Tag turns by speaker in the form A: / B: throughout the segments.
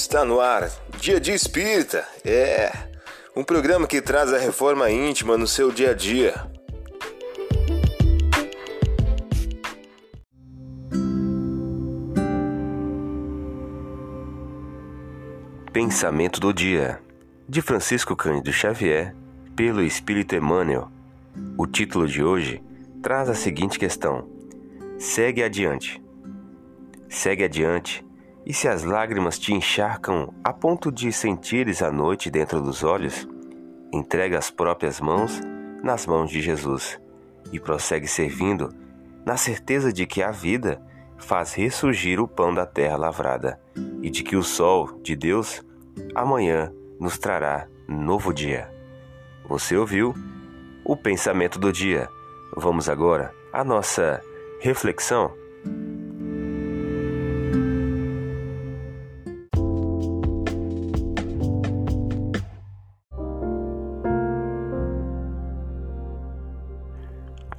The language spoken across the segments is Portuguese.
A: Está no ar, Dia de Espírita. É um programa que traz a reforma íntima no seu dia a dia. Pensamento do dia, de Francisco Cândido Xavier, pelo Espírito Emmanuel. O título de hoje traz a seguinte questão: Segue adiante. Segue adiante, e se as lágrimas te encharcam a ponto de sentires a noite dentro dos olhos, entrega as próprias mãos nas mãos de Jesus e prossegue servindo, na certeza de que a vida faz ressurgir o pão da terra lavrada e de que o sol de Deus amanhã nos trará novo dia. Você ouviu o pensamento do dia? Vamos agora à nossa reflexão.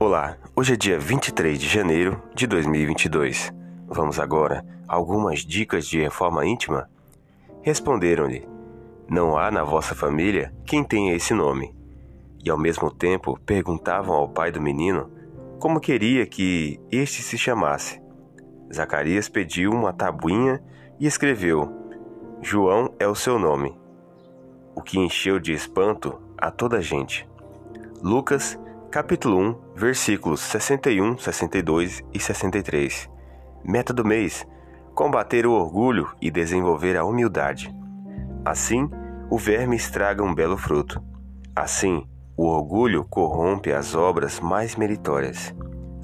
A: Olá, hoje é dia 23 de janeiro de 2022. Vamos agora a algumas dicas de reforma íntima? Responderam-lhe: Não há na vossa família quem tenha esse nome. E ao mesmo tempo perguntavam ao pai do menino como queria que este se chamasse. Zacarias pediu uma tabuinha e escreveu: João é o seu nome. O que encheu de espanto a toda a gente. Lucas Capítulo 1, versículos 61, 62 e 63. Meta do mês: combater o orgulho e desenvolver a humildade. Assim, o verme estraga um belo fruto. Assim, o orgulho corrompe as obras mais meritórias.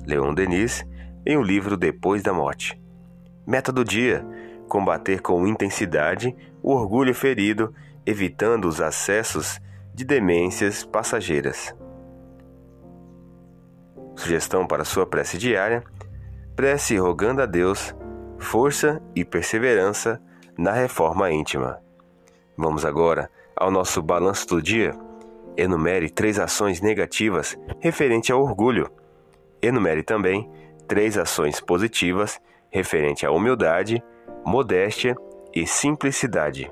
A: Leon Denis, em o livro Depois da Morte. Meta do dia: combater com intensidade o orgulho ferido, evitando os acessos de demências passageiras. Sugestão para sua prece diária: prece rogando a Deus força e perseverança na reforma íntima. Vamos agora ao nosso balanço do dia. Enumere três ações negativas referente ao orgulho. Enumere também três ações positivas referente à humildade, modéstia e simplicidade.